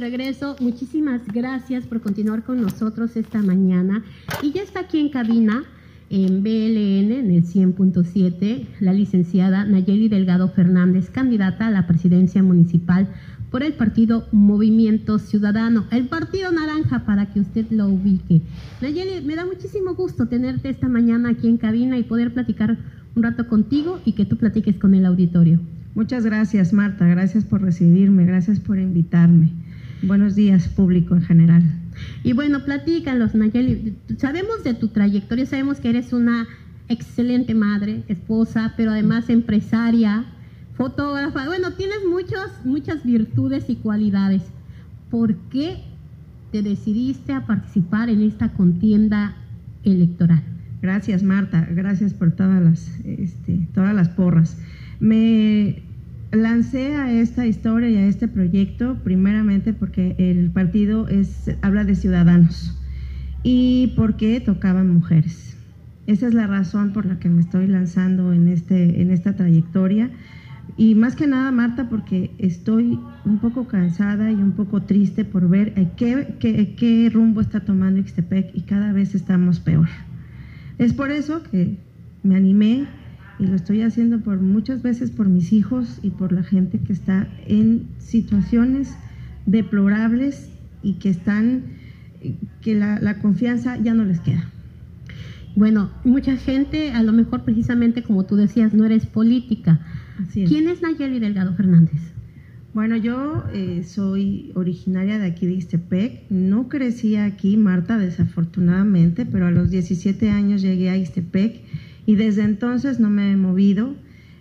Regreso, muchísimas gracias por continuar con nosotros esta mañana. Y ya está aquí en cabina, en BLN, en el 100.7, la licenciada Nayeli Delgado Fernández, candidata a la presidencia municipal por el partido Movimiento Ciudadano, el partido naranja para que usted lo ubique. Nayeli, me da muchísimo gusto tenerte esta mañana aquí en cabina y poder platicar un rato contigo y que tú platiques con el auditorio. Muchas gracias, Marta. Gracias por recibirme. Gracias por invitarme. Buenos días, público en general. Y bueno, platícanos, Nayeli. Sabemos de tu trayectoria, sabemos que eres una excelente madre, esposa, pero además empresaria, fotógrafa. Bueno, tienes muchas, muchas virtudes y cualidades. ¿Por qué te decidiste a participar en esta contienda electoral? Gracias, Marta. Gracias por todas las, este, todas las porras. Me lancé a esta historia y a este proyecto primeramente porque el partido es, habla de ciudadanos y porque tocaban mujeres. Esa es la razón por la que me estoy lanzando en, este, en esta trayectoria. Y más que nada, Marta, porque estoy un poco cansada y un poco triste por ver qué, qué, qué rumbo está tomando Ixtepec y cada vez estamos peor. Es por eso que me animé y lo estoy haciendo por muchas veces por mis hijos y por la gente que está en situaciones deplorables y que están, que la, la confianza ya no les queda. Bueno, mucha gente, a lo mejor precisamente como tú decías, no eres política. Así es. ¿Quién es Nayeli Delgado Fernández? Bueno, yo eh, soy originaria de aquí de Ixtepec. No crecí aquí, Marta, desafortunadamente, pero a los 17 años llegué a Ixtepec y desde entonces no me he movido.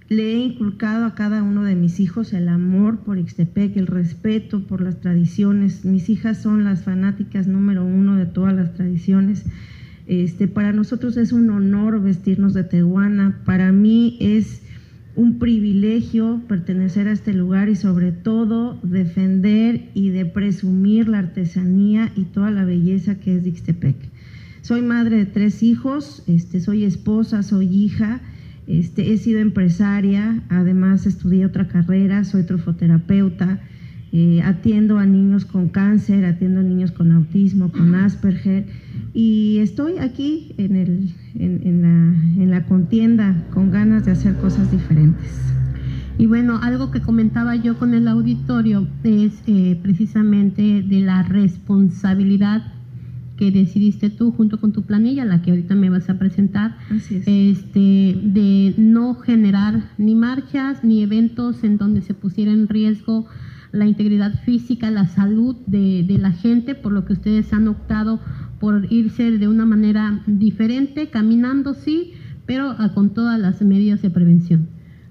Le he inculcado a cada uno de mis hijos el amor por Ixtepec, el respeto por las tradiciones. Mis hijas son las fanáticas número uno de todas las tradiciones. Este, para nosotros es un honor vestirnos de tehuana. Para mí es un privilegio pertenecer a este lugar y sobre todo defender y de presumir la artesanía y toda la belleza que es Ixtepec. Soy madre de tres hijos, este, soy esposa, soy hija, este, he sido empresaria, además estudié otra carrera, soy trofoterapeuta, eh, atiendo a niños con cáncer, atiendo a niños con autismo, con Asperger y estoy aquí en, el, en, en, la, en la contienda con ganas de hacer cosas diferentes. Y bueno, algo que comentaba yo con el auditorio es eh, precisamente de la responsabilidad que decidiste tú junto con tu planilla, la que ahorita me vas a presentar, Así es. este, de no generar ni marchas ni eventos en donde se pusiera en riesgo la integridad física, la salud de, de la gente, por lo que ustedes han optado por irse de una manera diferente, caminando sí, pero con todas las medidas de prevención.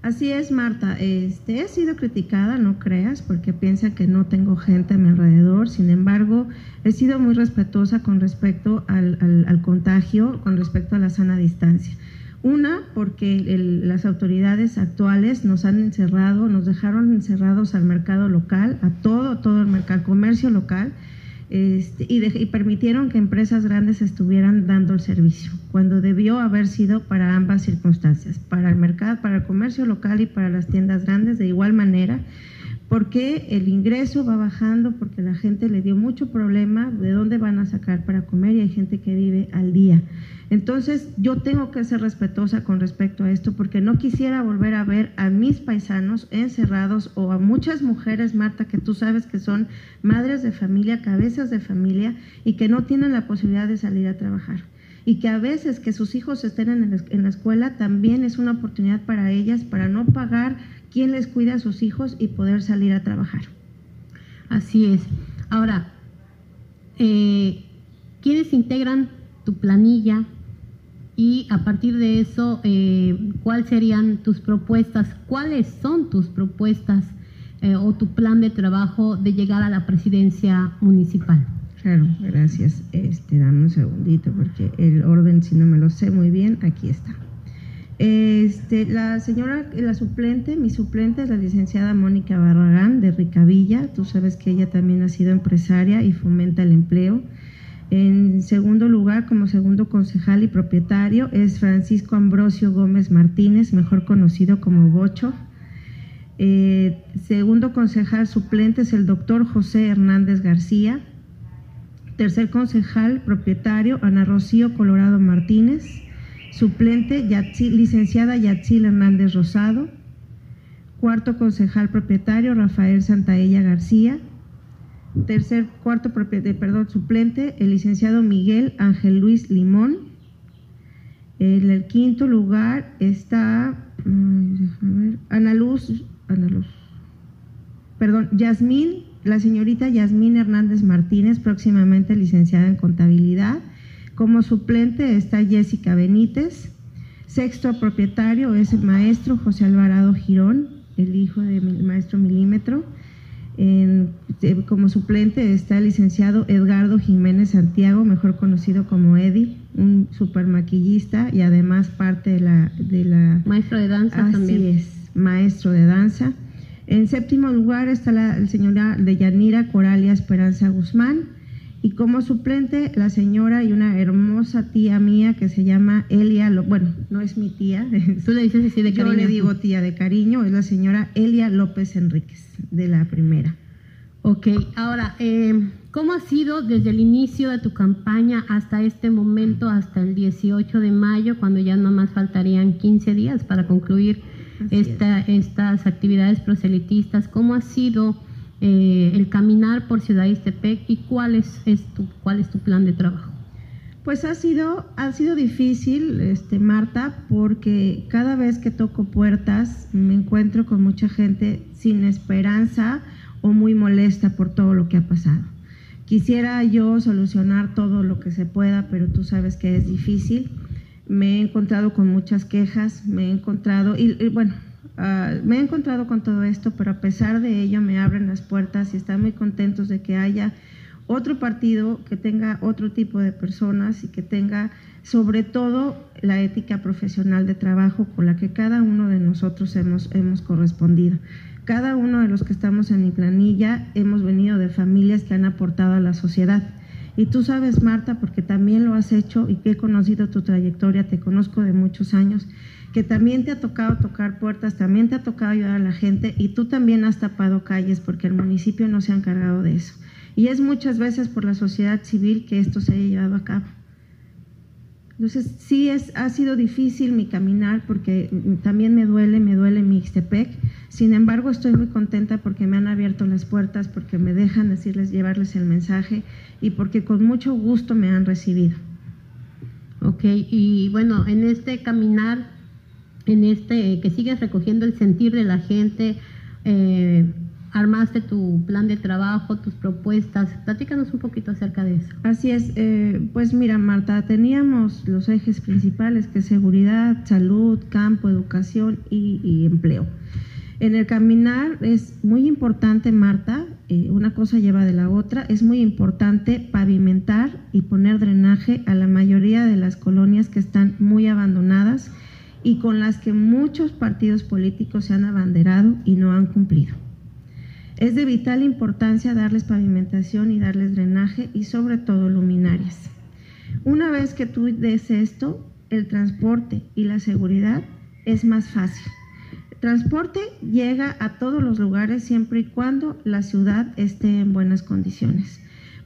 Así es, Marta. Este, he sido criticada, no creas, porque piensa que no tengo gente a mi alrededor. Sin embargo, he sido muy respetuosa con respecto al, al- al contagio, con respecto a la sana distancia. Una, porque las autoridades actuales nos han encerrado, nos dejaron encerrados al mercado local, a todo, todo el mercado, comercio local, este, y, de- y permitieron que empresas grandes estuvieran dando el servicio, cuando debió haber sido para ambas circunstancias, para el mercado, para el comercio local y para las tiendas grandes de igual manera, porque el ingreso va bajando, porque la gente le dio mucho problema de dónde van a sacar para comer y hay gente que vive al día. Entonces, yo tengo que ser respetuosa con respecto a esto porque no quisiera volver a ver a mis paisanos encerrados o a muchas mujeres, Marta, que tú sabes que son madres de familia, cabezas de familia y que no tienen la posibilidad de salir a trabajar. Y que a veces que sus hijos estén en la escuela también es una oportunidad para ellas para no pagar quien les cuida a sus hijos y poder salir a trabajar. Así es. Ahora, eh, ¿quiénes integran tu planilla? Y a partir de eso, eh, ¿cuáles serían tus propuestas? ¿Cuáles son tus propuestas eh, o tu plan de trabajo de llegar a la presidencia municipal? Claro, gracias. Este, dame un segundito porque el orden, si no me lo sé muy bien, aquí está. Este, la señora, la suplente, mi suplente es la licenciada Mónica Barragán de Ricavilla. Tú sabes que ella también ha sido empresaria y fomenta el empleo. En segundo lugar, como segundo concejal y propietario, es Francisco Ambrosio Gómez Martínez, mejor conocido como Bocho. Eh, segundo concejal suplente es el doctor José Hernández García. Tercer concejal propietario, Ana Rocío Colorado Martínez. Suplente, licenciada Yatzil Hernández Rosado. Cuarto concejal propietario, Rafael Santaella García. Tercer, cuarto perdón, suplente, el licenciado Miguel Ángel Luis Limón. En el quinto lugar está Ana Luz, Ana Luz, perdón, Yasmín, la señorita Yasmín Hernández Martínez, próximamente licenciada en contabilidad. Como suplente está Jessica Benítez. Sexto propietario es el maestro José Alvarado Girón, el hijo del maestro Milímetro. como suplente está el licenciado Edgardo Jiménez Santiago, mejor conocido como Eddie, un super maquillista y además parte de la... De la maestro de danza así también. es, maestro de danza. En séptimo lugar está la, señora de Yanira Coralia Esperanza Guzmán y como suplente la señora y una hermosa tía mía que se llama Elia, bueno, no es mi tía. Tú le dices así de cariño. Yo le digo tía de cariño, es la señora Elia López Enríquez, de la primera. Ok, ahora, eh, ¿cómo ha sido desde el inicio de tu campaña hasta este momento, hasta el 18 de mayo, cuando ya nomás faltarían 15 días para concluir esta, estas actividades proselitistas? ¿Cómo ha sido eh, el caminar por Ciudad Istepec y cuál es, tu, cuál es tu plan de trabajo? Pues ha sido, ha sido difícil, este, Marta, porque cada vez que toco puertas me encuentro con mucha gente sin esperanza o muy molesta por todo lo que ha pasado. Quisiera yo solucionar todo lo que se pueda, pero tú sabes que es difícil. Me he encontrado con muchas quejas, me he encontrado, y bueno, Ah, me he encontrado con todo esto, pero a pesar de ello me abren las puertas y están muy contentos de que haya otro partido que tenga otro tipo de personas y que tenga sobre todo la ética profesional de trabajo con la que cada uno de nosotros hemos, hemos correspondido. Cada uno de los que estamos en mi planilla hemos venido de familias que han aportado a la sociedad. Y tú sabes, Marta, porque también lo has hecho y que he conocido tu trayectoria, te conozco de muchos años, que también te ha tocado tocar puertas, también te ha tocado ayudar a la gente y tú también has tapado calles porque el municipio no se ha encargado de eso. Y es muchas veces por la sociedad civil que esto se haya llevado a cabo. Entonces, sí es, ha sido difícil mi caminar porque también me duele, me duele mi Ixtepec. Sin embargo, estoy muy contenta porque me han abierto las puertas, porque me dejan decirles, llevarles el mensaje y porque con mucho gusto me han recibido. Ok, y bueno, en este caminar en este, que sigues recogiendo el sentir de la gente, eh, armaste tu plan de trabajo, tus propuestas. Platícanos un poquito acerca de eso. Así es, eh, pues mira Marta, teníamos los ejes principales que es seguridad, salud, campo, educación y, empleo. En el caminar es muy importante, Marta, eh, una cosa lleva de la otra, es muy importante pavimentar y poner drenaje a la mayoría de las colonias que están muy abandonadas y con las que muchos partidos políticos se han abanderado y no han cumplido. Es de vital importancia darles pavimentación y darles drenaje y sobre todo luminarias. Una vez que tú des esto, el transporte y la seguridad es más fácil. El transporte llega a todos los lugares siempre y cuando la ciudad esté en buenas condiciones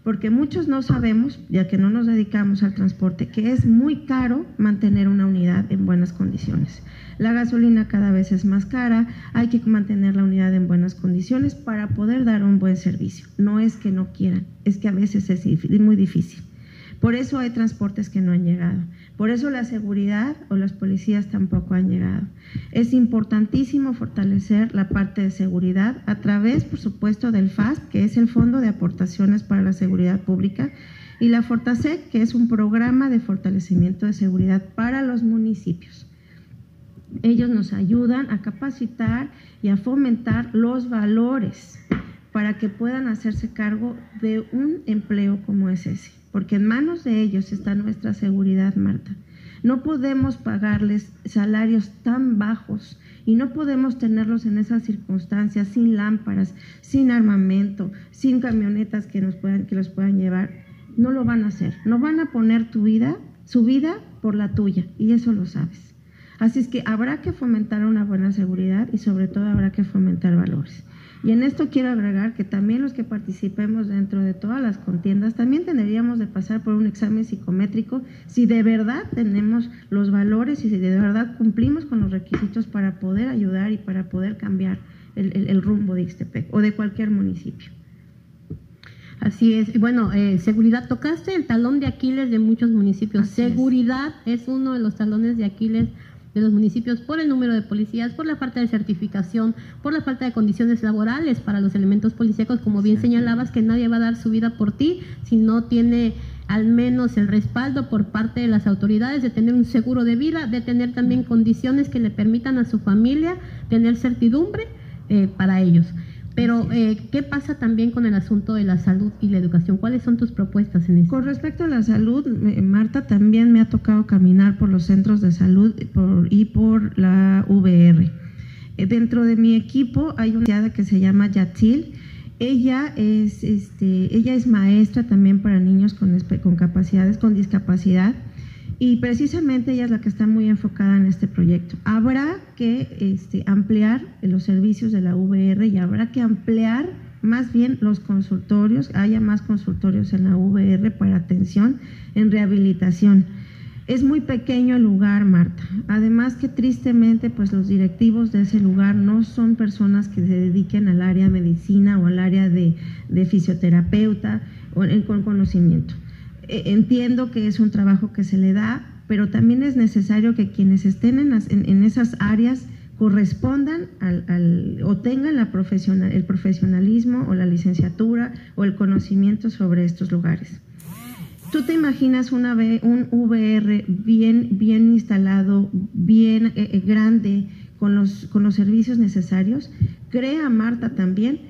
porque muchos no sabemos, ya que no nos dedicamos al transporte, que es muy caro mantener una unidad en buenas condiciones. La gasolina cada vez es más cara, hay que mantener la unidad en buenas condiciones para poder dar un buen servicio. No es que no quieran, es que a veces es muy difícil. Por eso hay transportes que no han llegado. Por eso la seguridad o las policías tampoco han llegado. Es importantísimo fortalecer la parte de seguridad a través, por supuesto, del FASP, que es el Fondo de Aportaciones para la Seguridad Pública, y la Fortasec, que es un programa de fortalecimiento de seguridad para los municipios. Ellos nos ayudan a capacitar y a fomentar los valores para que puedan hacerse cargo de un empleo como es ese porque en manos de ellos está nuestra seguridad, Marta. No podemos pagarles salarios tan bajos y no podemos tenerlos en esas circunstancias sin lámparas, sin armamento, sin camionetas que nos puedan que los puedan llevar. No lo van a hacer. No van a poner tu vida, su vida por la tuya y eso lo sabes. Así es que habrá que fomentar una buena seguridad y sobre todo habrá que fomentar valores. Y en esto quiero agregar que también los que participemos dentro de todas las contiendas, también tendríamos de pasar por un examen psicométrico si de verdad tenemos los valores y si de verdad cumplimos con los requisitos para poder ayudar y para poder cambiar el, rumbo de Ixtepec o de cualquier municipio. Así es. Bueno, eh, seguridad, tocaste el talón de Aquiles de muchos municipios. seguridad es. uno de los talones de Aquiles de los municipios por el número de policías, por la falta de certificación, por la falta de condiciones laborales para los elementos policíacos, como bien señalabas, que nadie va a dar su vida por ti si no tiene al menos el respaldo por parte de las autoridades de tener un seguro de vida, de tener también condiciones que le permitan a su familia tener certidumbre eh, para ellos. Pero, eh, ¿qué pasa también con el asunto de la salud y la educación? ¿Cuáles son tus propuestas en eso? Con respecto a la salud, Marta, también me ha tocado caminar por los centros de salud y por la VR. Eh, dentro de mi equipo hay una que se llama Yatil. Ella es, este, ella es maestra también para niños con, con capacidades, con discapacidad y precisamente ella es la que está muy enfocada en este proyecto. Habrá que este, ampliar los servicios de la VR y habrá que ampliar más bien los consultorios, haya más consultorios en la VR para atención en rehabilitación. Es muy pequeño el lugar, Marta. Además que tristemente, pues los directivos de ese lugar no son personas que se dediquen al área de medicina o al área de, fisioterapeuta o con conocimiento. Eh, entiendo que es un trabajo que se le da, pero también es necesario que quienes estén en, esas áreas correspondan al, o tengan la profesional, el profesionalismo o la licenciatura o el conocimiento sobre estos lugares. ¿Tú te imaginas una, un VR bien, bien instalado, bien eh, eh, grande, con los, con los servicios necesarios? Crea Marta también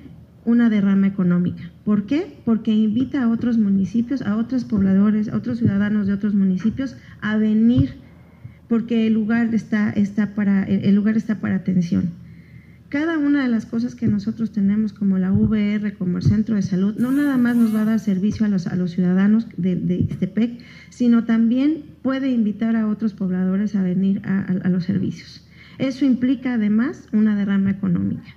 una derrama económica. ¿Por qué? Porque invita a otros municipios, a otros pobladores, a otros ciudadanos de otros municipios a venir, porque el lugar está, está, para, el lugar está para atención. Cada una de las cosas que nosotros tenemos como la VR, como el centro de salud, no nada más nos va a dar servicio a los, a los ciudadanos de, de Ixtepec, sino también puede invitar a otros pobladores a venir a los servicios. Eso implica además una derrama económica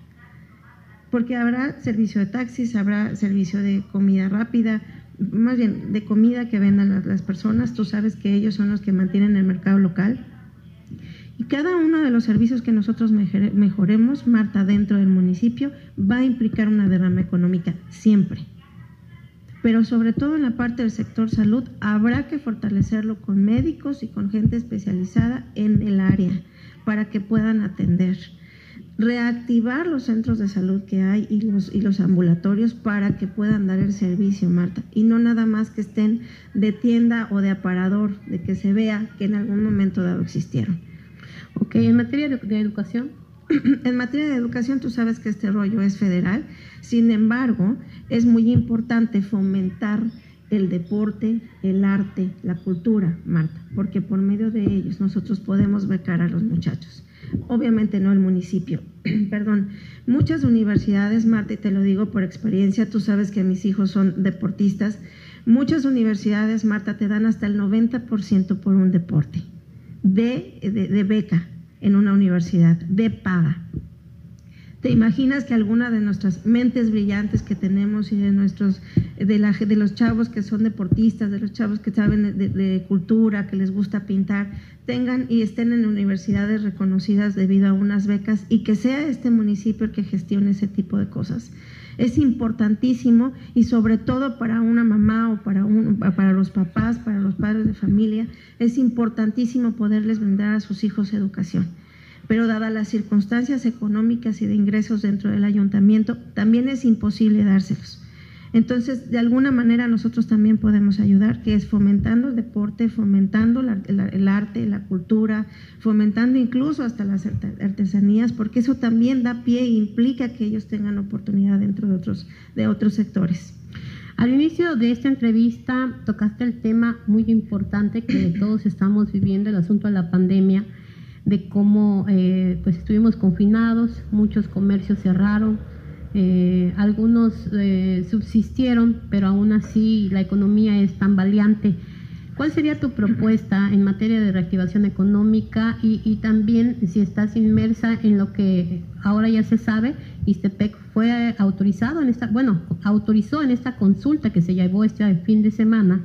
porque habrá servicio de taxis, habrá servicio de comida rápida, más bien de comida que vendan las, personas, tú sabes que ellos son los que mantienen el mercado local. Y cada uno de los servicios que nosotros mejoremos, Marta, dentro del municipio, va a implicar una derrama económica, siempre. Pero sobre todo en la parte del sector salud, habrá que fortalecerlo con médicos y con gente especializada en el área para que puedan atender reactivar los centros de salud que hay y los, y los ambulatorios para que puedan dar el servicio, Marta, y no nada más que estén de tienda o de aparador, de que se vea que en algún momento dado existieron. Ok, en materia de, de educación. En materia de educación, tú sabes que este rollo es federal, sin embargo, es muy importante fomentar el deporte, el arte, la cultura, Marta, porque por medio de ellos nosotros podemos becar a los muchachos obviamente no el municipio, perdón, muchas universidades, Marta, y te lo digo por experiencia, tú sabes que mis hijos son deportistas, muchas universidades, Marta, te dan hasta el 90% por un deporte, de, de beca en una universidad, de paga. ¿Te imaginas que alguna de nuestras mentes brillantes que tenemos y de nuestros, de, la, de los chavos que son deportistas, de los chavos que saben de, cultura, que les gusta pintar, tengan y estén en universidades reconocidas debido a unas becas y que sea este municipio el que gestione ese tipo de cosas? Es importantísimo y sobre todo para una mamá o para, un, para los papás, para los padres de familia, es importantísimo poderles brindar a sus hijos educación pero dadas las circunstancias económicas y de ingresos dentro del ayuntamiento, también es imposible dárselos. Entonces, de alguna manera nosotros también podemos ayudar, que es fomentando el deporte, fomentando el arte, la cultura, fomentando incluso hasta las artesanías, porque eso también da pie e implica que ellos tengan oportunidad dentro de otros, de otros sectores. Al inicio de esta entrevista tocaste el tema muy importante que todos estamos viviendo, el asunto de la pandemia de cómo eh, pues estuvimos confinados, muchos comercios cerraron, eh, algunos eh, subsistieron, pero aún así la economía es tan valiente. ¿Cuál sería tu propuesta en materia de reactivación económica y, y también si estás inmersa en lo que ahora ya se sabe, Istepec fue autorizado en esta, bueno, autorizó en esta consulta que se llevó este fin de semana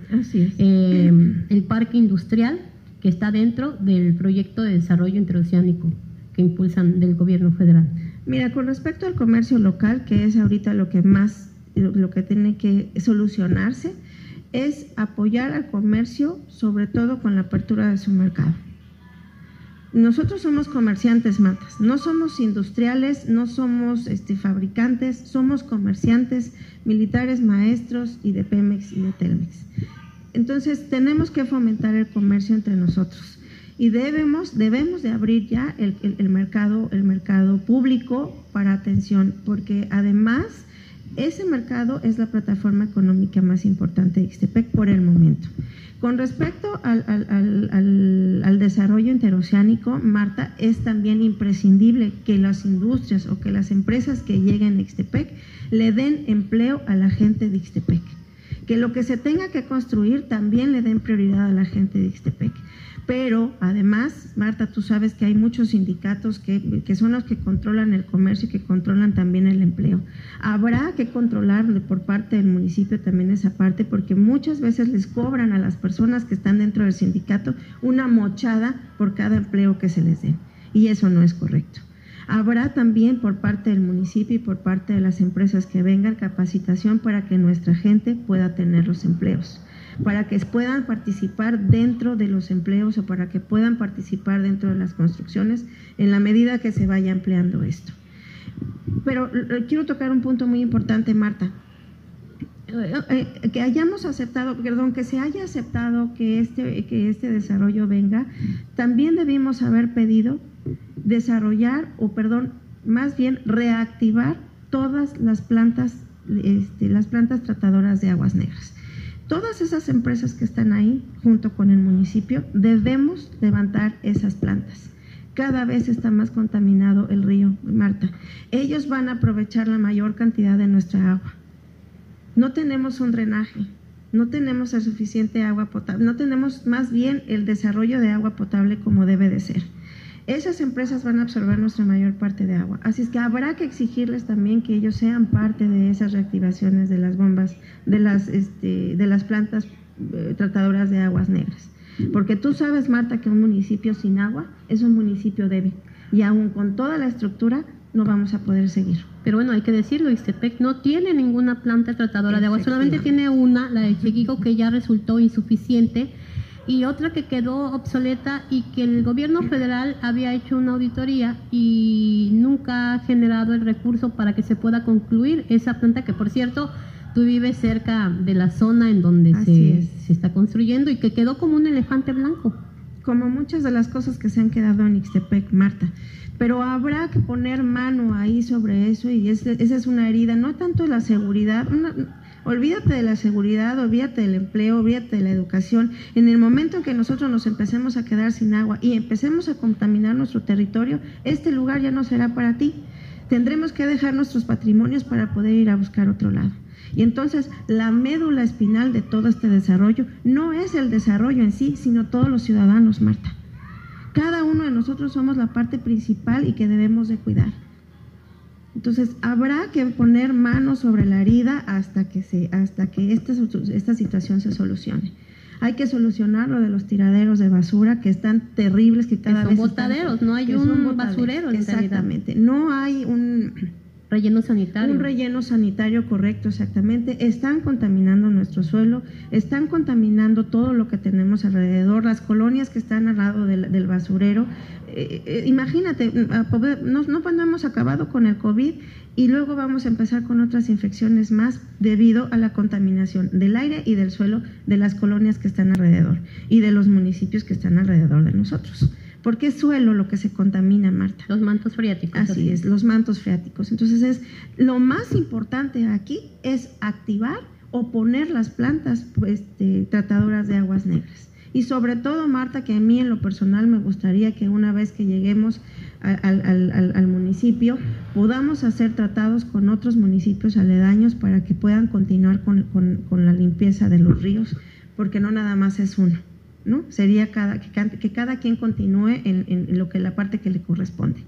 eh, el parque industrial que está dentro del proyecto de desarrollo interoceánico que impulsan del gobierno federal. Mira, con respecto al comercio local, que es ahorita lo que más, lo que tiene que solucionarse, es apoyar al comercio, sobre todo con la apertura de su mercado. Nosotros somos comerciantes, matas, no somos industriales, no somos este, fabricantes, somos comerciantes, militares, maestros y de Pemex y de Telmex. Entonces tenemos que fomentar el comercio entre nosotros y debemos, debemos de abrir ya el, el mercado, el mercado público para atención, porque además ese mercado es la plataforma económica más importante de Ixtepec por el momento. Con respecto al, al, desarrollo interoceánico, Marta, es también imprescindible que las industrias o que las empresas que lleguen a Ixtepec le den empleo a la gente de Ixtepec. Que lo que se tenga que construir también le den prioridad a la gente de Ixtepec. Pero además, Marta, tú sabes que hay muchos sindicatos que, que, son los que controlan el comercio y que controlan también el empleo. Habrá que controlar por parte del municipio también esa parte porque muchas veces les cobran a las personas que están dentro del sindicato una mochada por cada empleo que se les dé. Y eso no es correcto. Habrá también por parte del municipio y por parte de las empresas que vengan capacitación para que nuestra gente pueda tener los empleos para que puedan participar dentro de los empleos o para que puedan participar dentro de las construcciones en la medida que se vaya empleando esto. Pero eh, quiero tocar un punto muy importante, Marta. Eh, que hayamos aceptado, perdón, que se haya aceptado que este, que este desarrollo venga, también debimos haber pedido desarrollar, o perdón, más bien reactivar todas las plantas, este, las plantas tratadoras de aguas negras. Todas esas empresas que están ahí, junto con el municipio, debemos levantar esas plantas. Cada vez está más contaminado el río, Marta. Ellos van a aprovechar la mayor cantidad de nuestra agua. No tenemos un drenaje, no tenemos el suficiente agua potable, no tenemos más bien el desarrollo de agua potable como debe de ser esas empresas van a absorber nuestra mayor parte de agua. Así es que habrá que exigirles también que ellos sean parte de esas reactivaciones de las bombas, de las, este, de las plantas eh, tratadoras de aguas negras. Porque tú sabes, Marta, que un municipio sin agua es un municipio débil. Y aún con toda la estructura, no vamos a poder seguir. Pero bueno, hay que decirlo, Ixtepec no tiene ninguna planta tratadora de agua, solamente tiene una, la de Chequico, que ya resultó insuficiente y otra que quedó obsoleta y que el gobierno federal había hecho una auditoría y nunca ha generado el recurso para que se pueda concluir esa planta que por cierto tú vives cerca de la zona en donde se, se, está construyendo y que quedó como un elefante blanco. Como muchas de las cosas que se han quedado en Ixtepec, Marta. Pero habrá que poner mano ahí sobre eso y esa es una herida, no tanto la seguridad, Olvídate de la seguridad, olvídate del empleo, olvídate de la educación. En el momento en que nosotros nos empecemos a quedar sin agua y empecemos a contaminar nuestro territorio, este lugar ya no será para ti. Tendremos que dejar nuestros patrimonios para poder ir a buscar otro lado. Y entonces la médula espinal de todo este desarrollo no es el desarrollo en sí, sino todos los ciudadanos, Marta. Cada uno de nosotros somos la parte principal y que debemos de cuidar. Entonces, habrá que poner manos sobre la herida hasta que, se, hasta que esta, esta situación se solucione. Hay que solucionar lo de los tiraderos de basura que están terribles, que cada son botaderos, no hay un basurero. exactamente, no hay un Relleno sanitario. Un relleno sanitario correcto, exactamente. Están contaminando nuestro suelo, están contaminando todo lo que tenemos alrededor, las colonias que están al lado del, basurero. Eh, eh, imagínate, no, no, no hemos acabado con el COVID y luego vamos a empezar con otras infecciones más debido a la contaminación del aire y del suelo de las colonias que están alrededor y de los municipios que están alrededor de nosotros porque es suelo lo que se contamina, Marta. Los mantos freáticos. Así, es, los mantos freáticos. Entonces, es lo más importante aquí es activar o poner las plantas pues, tratadoras de aguas negras. Y sobre todo, Marta, que a mí en lo personal me gustaría que una vez que lleguemos al, municipio podamos hacer tratados con otros municipios aledaños para que puedan continuar con, con la limpieza de los ríos porque no nada más es uno, ¿no? Sería cada, que, cada quien continúe en, lo que la parte que le corresponde.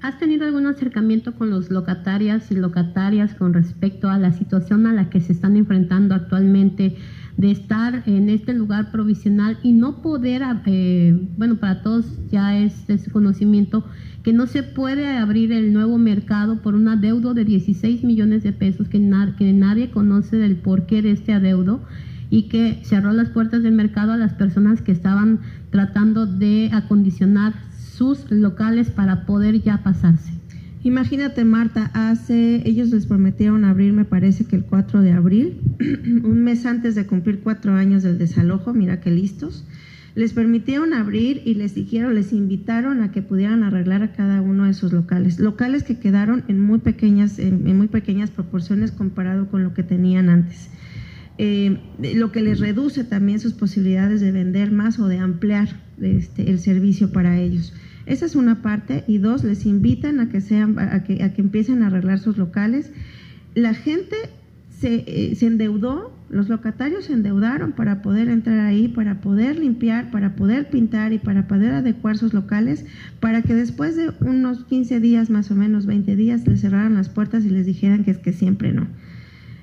¿Has tenido algún acercamiento con los locatarias y locatarias con respecto a la situación a la que se están enfrentando actualmente de estar en este lugar provisional y no poder, eh, bueno, para todos ya es de su conocimiento, que no se puede abrir el nuevo mercado por un adeudo de 16 millones de pesos que, que nadie conoce del porqué de este adeudo y que cerró las puertas del mercado a las personas que estaban tratando de acondicionar sus locales para poder ya pasarse. Imagínate, Marta, hace, ellos les prometieron abrir, me parece que el 4 de abril, un mes antes de cumplir cuatro años del desalojo, mira qué listos. Les permitieron abrir y les dijeron, les invitaron a que pudieran arreglar a cada uno de sus locales. Locales que quedaron en muy pequeñas, en, muy pequeñas proporciones comparado con lo que tenían antes. Eh, lo que les reduce también sus posibilidades de vender más o de ampliar este, el servicio para ellos. Esa es una parte. Y dos, les invitan a que, sean, a que, a que empiecen a arreglar sus locales. La gente se, eh, se, endeudó, los locatarios se endeudaron para poder entrar ahí, para poder limpiar, para poder pintar y para poder adecuar sus locales, para que después de unos 15 días, más o menos 20 días, les cerraran las puertas y les dijeran que es que siempre no.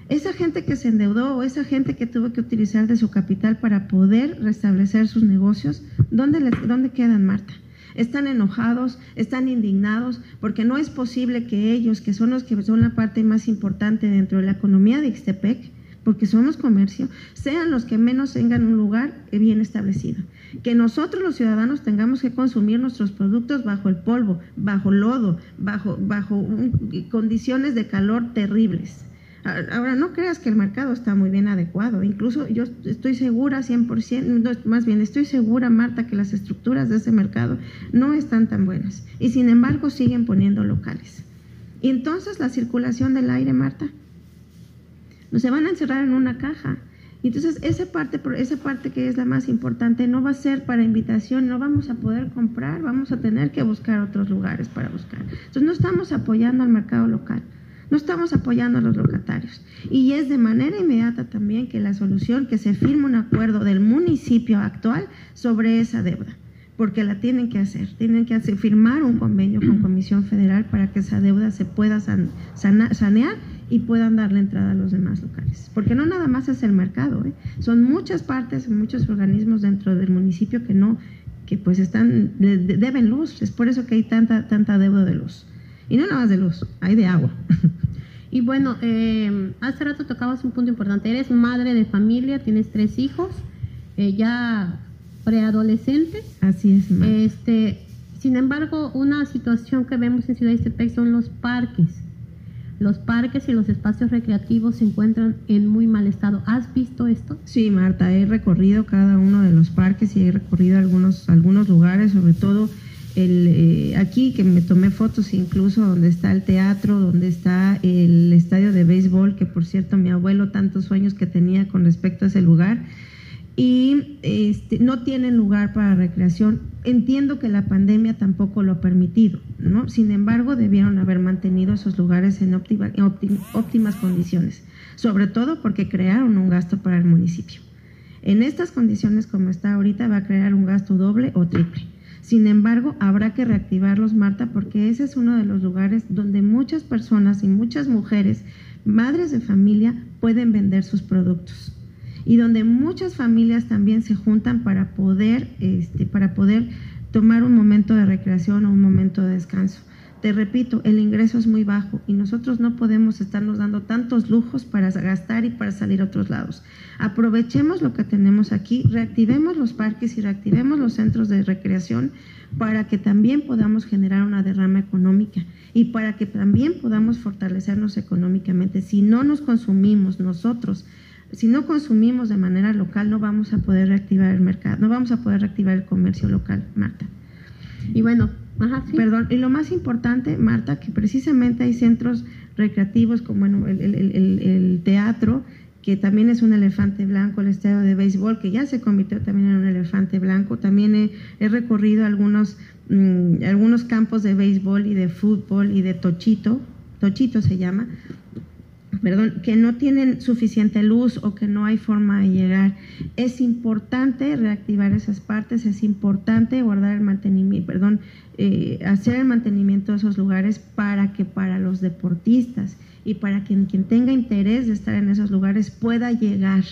Esa gente que se endeudó o esa gente que tuvo que utilizar de su capital para poder restablecer sus negocios, ¿dónde, les, dónde quedan, Marta? están enojados, están indignados, porque no es posible que ellos, que son los que son la parte más importante dentro de la economía de Ixtepec, porque somos comercio, sean los que menos tengan un lugar bien establecido. Que nosotros los ciudadanos tengamos que consumir nuestros productos bajo el polvo, bajo lodo, bajo, bajo condiciones de calor terribles. Ahora, no creas que el mercado está muy bien adecuado. Incluso yo estoy segura 100%, más bien estoy segura, Marta, que las estructuras de ese mercado no están tan buenas. Y sin embargo siguen poniendo locales. Y entonces la circulación del aire, Marta, no se van a encerrar en una caja. Entonces, esa parte, esa parte que es la más importante no va a ser para invitación, no vamos a poder comprar, vamos a tener que buscar otros lugares para buscar. Entonces, no estamos apoyando al mercado local. No estamos apoyando a los locatarios. Y es de manera inmediata también que la solución, que se firme un acuerdo del municipio actual sobre esa deuda, porque la tienen que hacer. Tienen que hacer, firmar un convenio con Comisión Federal para que esa deuda se pueda sanear y puedan darle entrada a los demás locales. Porque no nada más es el mercado, ¿eh? son muchas partes, muchos organismos dentro del municipio que no, que pues están, deben luz. Es por eso que hay tanta, tanta deuda de luz. Y no nada más de luz, hay de agua. Y bueno, eh, hace rato tocabas un punto importante. Eres madre de familia, tienes tres hijos, eh, ya preadolescentes. Así es. Este, sin embargo, una situación que vemos en Ciudad de Istepec son los parques. Los parques y los espacios recreativos se encuentran en muy mal estado. ¿Has visto esto? Sí, Marta, he recorrido cada uno de los parques y he recorrido algunos, algunos lugares, sobre todo el, eh, aquí que me tomé fotos incluso donde está el teatro, donde está el estadio de béisbol, que por cierto mi abuelo tantos sueños que tenía con respecto a ese lugar, y este, no tienen lugar para recreación. Entiendo que la pandemia tampoco lo ha permitido, ¿no? Sin embargo, debieron haber mantenido esos lugares en óptimas condiciones, sobre todo porque crearon un gasto para el municipio. En estas condiciones como está ahorita va a crear un gasto doble o triple. Sin embargo, habrá que reactivarlos, Marta, porque ese es uno de los lugares donde muchas personas y muchas mujeres, madres de familia, pueden vender sus productos y donde muchas familias también se juntan para poder, este, para poder tomar un momento de recreación o un momento de descanso. Te repito, el ingreso es muy bajo y nosotros no podemos estarnos dando tantos lujos para gastar y para salir a otros lados. Aprovechemos lo que tenemos aquí, reactivemos los parques y reactivemos los centros de recreación para que también podamos generar una derrama económica y para que también podamos fortalecernos económicamente. Si no nos consumimos nosotros, si no consumimos de manera local, no vamos a poder reactivar el mercado, no vamos a poder reactivar el comercio local, Marta. Y bueno, Perdón, y lo más importante, Marta, que precisamente hay centros recreativos como el, teatro, que también es un elefante blanco, el estadio de béisbol, que ya se convirtió también en un elefante blanco. También he, recorrido algunos, mm, algunos campos de béisbol y de fútbol y de tochito, tochito se llama, perdón, que no tienen suficiente luz o que no hay forma de llegar. Es importante reactivar esas partes, es importante guardar el mantenimiento, perdón, eh, hacer el mantenimiento de esos lugares para que para los deportistas y para quien, quien tenga interés de estar en esos lugares pueda llegar.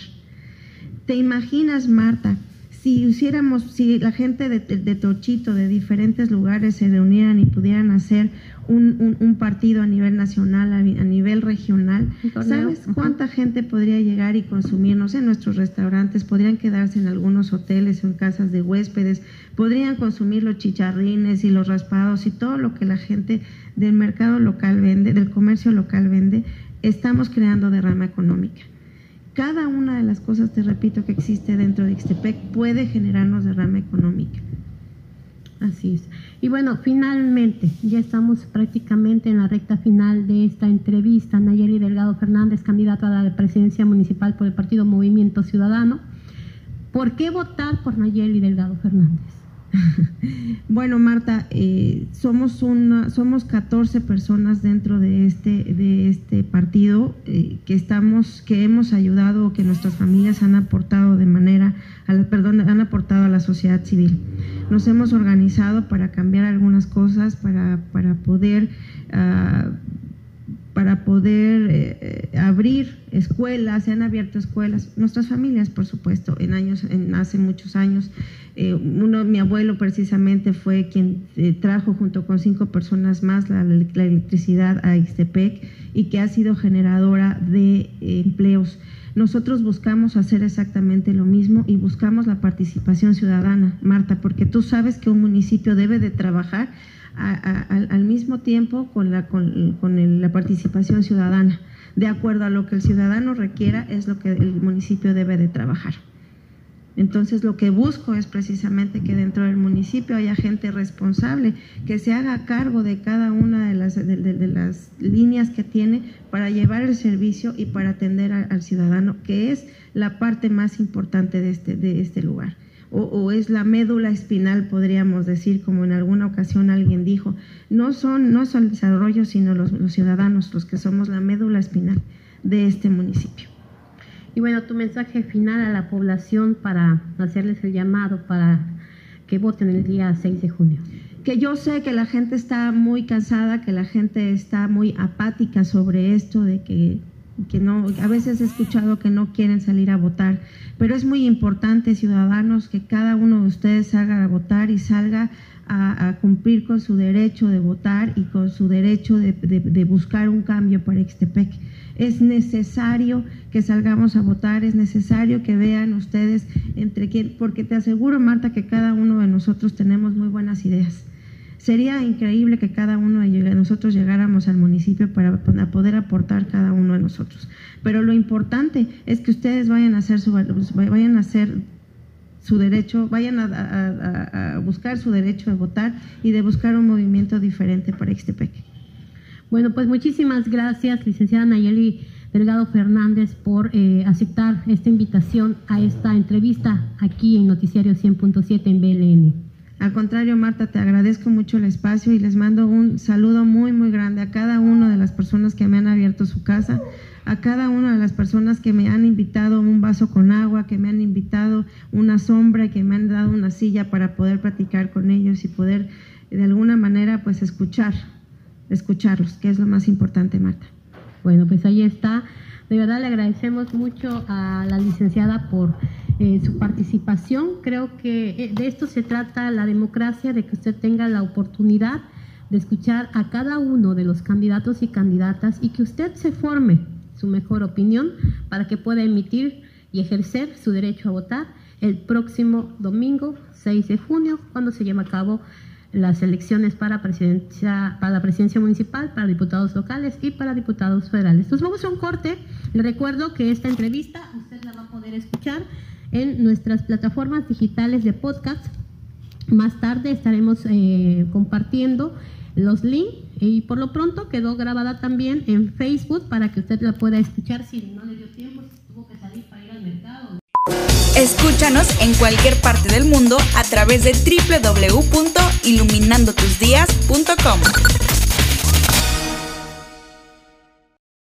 ¿Te imaginas, Marta? Si hiciéramos, si la gente de, de, Tochito, de diferentes lugares se reunieran y pudieran hacer un, un, partido a nivel nacional, a, nivel regional, ¿sabes cuánta gente podría llegar y consumir? No sé, en nuestros restaurantes, podrían quedarse en algunos hoteles o en casas de huéspedes, podrían consumir los chicharrines y los raspados y todo lo que la gente del mercado local vende, del comercio local vende, estamos creando derrama económica. Cada una de las cosas, te repito, que existe dentro de Ixtepec puede generarnos derrama económica. Así es. Y bueno, finalmente, ya estamos prácticamente en la recta final de esta entrevista. Nayeli Delgado Fernández, candidato a la presidencia municipal por el partido Movimiento Ciudadano. ¿Por qué votar por Nayeli Delgado Fernández? Bueno, Marta, eh, somos una, somos 14 personas dentro de este de este partido eh, que estamos que hemos ayudado que nuestras familias han aportado de manera a la, perdón han aportado a la sociedad civil. Nos hemos organizado para cambiar algunas cosas para para poder uh, para poder eh, eh, abrir escuelas, se han abierto escuelas, nuestras familias, por supuesto, en años, en, hace muchos años. Eh, uno, mi abuelo precisamente fue quien trajo junto con cinco personas más la, electricidad a Ixtepec y que ha sido generadora de empleos. Nosotros buscamos hacer exactamente lo mismo y buscamos la participación ciudadana, Marta, porque tú sabes que un municipio debe de trabajar al mismo tiempo con, la, con, la participación ciudadana. De acuerdo a lo que el ciudadano requiera es lo que el municipio debe de trabajar. Entonces lo que busco es precisamente que dentro del municipio haya gente responsable, que se haga cargo de cada una de las, de, las líneas que tiene para llevar el servicio y para atender al ciudadano, que es la parte más importante de este, de este lugar o, es la médula espinal, podríamos decir, como en alguna ocasión alguien dijo. No son, no son el desarrollo, sino los, los ciudadanos, los que somos la médula espinal de este municipio. Y bueno, tu mensaje final a la población para hacerles el llamado para que voten el día 6 de junio. Que yo sé que la gente está muy cansada, que la gente está muy apática sobre esto, de que que no, a veces he escuchado que no quieren salir a votar, pero es muy importante, ciudadanos, que cada uno de ustedes salga a votar y salga a, cumplir con su derecho de votar y con su derecho de, de, buscar un cambio para Ixtepec. Es necesario que salgamos a votar, es necesario que vean ustedes entre quién, porque te aseguro, Marta, que cada uno de nosotros tenemos muy buenas ideas Sería increíble que cada uno de nosotros llegáramos al municipio para poder aportar cada uno de nosotros. Pero lo importante es que ustedes vayan a hacer su, vayan a hacer su derecho, vayan a, buscar su derecho de votar y de buscar un movimiento diferente para Ixtepec. Bueno, pues muchísimas gracias, licenciada Nayeli Delgado Fernández, por eh, aceptar esta invitación a esta entrevista aquí en Noticiario 100.7 en BLN. Al contrario, Marta, te agradezco mucho el espacio y les mando un saludo muy, muy grande a cada una de las personas que me han abierto su casa, a cada una de las personas que me han invitado un vaso con agua, que me han invitado una sombra, que me han dado una silla para poder platicar con ellos y poder de alguna manera pues escuchar, escucharlos, que es lo más importante, Marta. Bueno, pues ahí está. De verdad le agradecemos mucho a la licenciada por eh, su participación. Creo que eh, de esto se trata la democracia, de que usted tenga la oportunidad de escuchar a cada uno de los candidatos y candidatas y que usted se forme su mejor opinión para que pueda emitir y ejercer su derecho a votar el próximo domingo 6 de junio, cuando se lleva a cabo las elecciones para, presidencia, para la presidencia municipal, para diputados locales y para diputados federales. Entonces vamos a un corte. Le recuerdo que esta entrevista usted la va a poder escuchar en nuestras plataformas digitales de podcast. Más tarde estaremos eh, compartiendo los links y por lo pronto quedó grabada también en Facebook para que usted la pueda escuchar si no le dio tiempo, tuvo que salir para ir al mercado. Escúchanos en cualquier parte del mundo a través de www.iluminandotusdias.com.